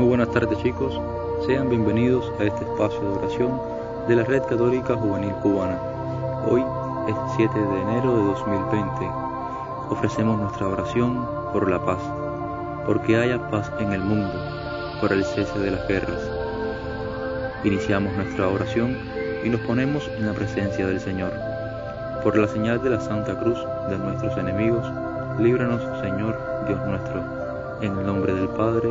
Buenas tardes chicos, sean bienvenidos a este espacio de oración de la Red Católica Juvenil Cubana. Hoy es 7 de enero de 2020. Ofrecemos nuestra oración por la paz, porque haya paz en el mundo, por el cese de las guerras. Iniciamos nuestra oración y nos ponemos en la presencia del Señor. Por la señal de la Santa Cruz de nuestros enemigos, líbranos Señor Dios nuestro, en el nombre del Padre,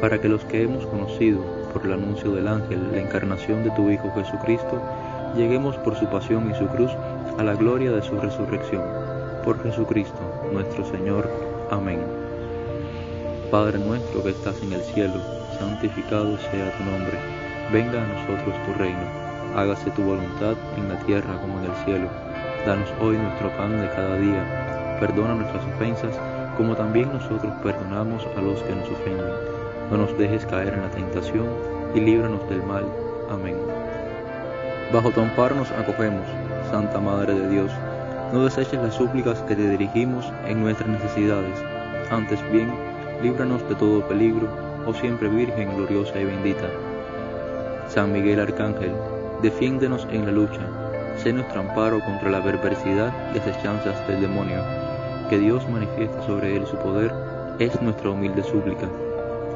para que los que hemos conocido por el anuncio del ángel la encarnación de tu Hijo Jesucristo, lleguemos por su pasión y su cruz a la gloria de su resurrección. Por Jesucristo, nuestro Señor. Amén. Padre nuestro que estás en el cielo, santificado sea tu nombre. Venga a nosotros tu reino. Hágase tu voluntad en la tierra como en el cielo. Danos hoy nuestro pan de cada día. Perdona nuestras ofensas como también nosotros perdonamos a los que nos ofenden. No nos dejes caer en la tentación y líbranos del mal. Amén. Bajo tu amparo nos acogemos, Santa Madre de Dios. No deseches las súplicas que te dirigimos en nuestras necesidades. Antes bien, líbranos de todo peligro, oh siempre Virgen gloriosa y bendita. San Miguel Arcángel, defiéndenos en la lucha. Sé nuestro amparo contra la perversidad y asechanzas del demonio que Dios manifieste sobre él su poder, es nuestra humilde súplica.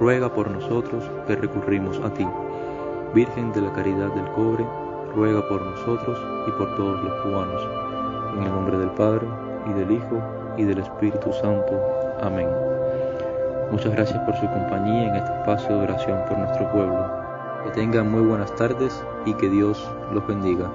ruega por nosotros que recurrimos a ti. Virgen de la Caridad del Cobre, ruega por nosotros y por todos los cubanos. En el nombre del Padre, y del Hijo, y del Espíritu Santo. Amén. Muchas gracias por su compañía en este espacio de oración por nuestro pueblo. Que tengan muy buenas tardes y que Dios los bendiga.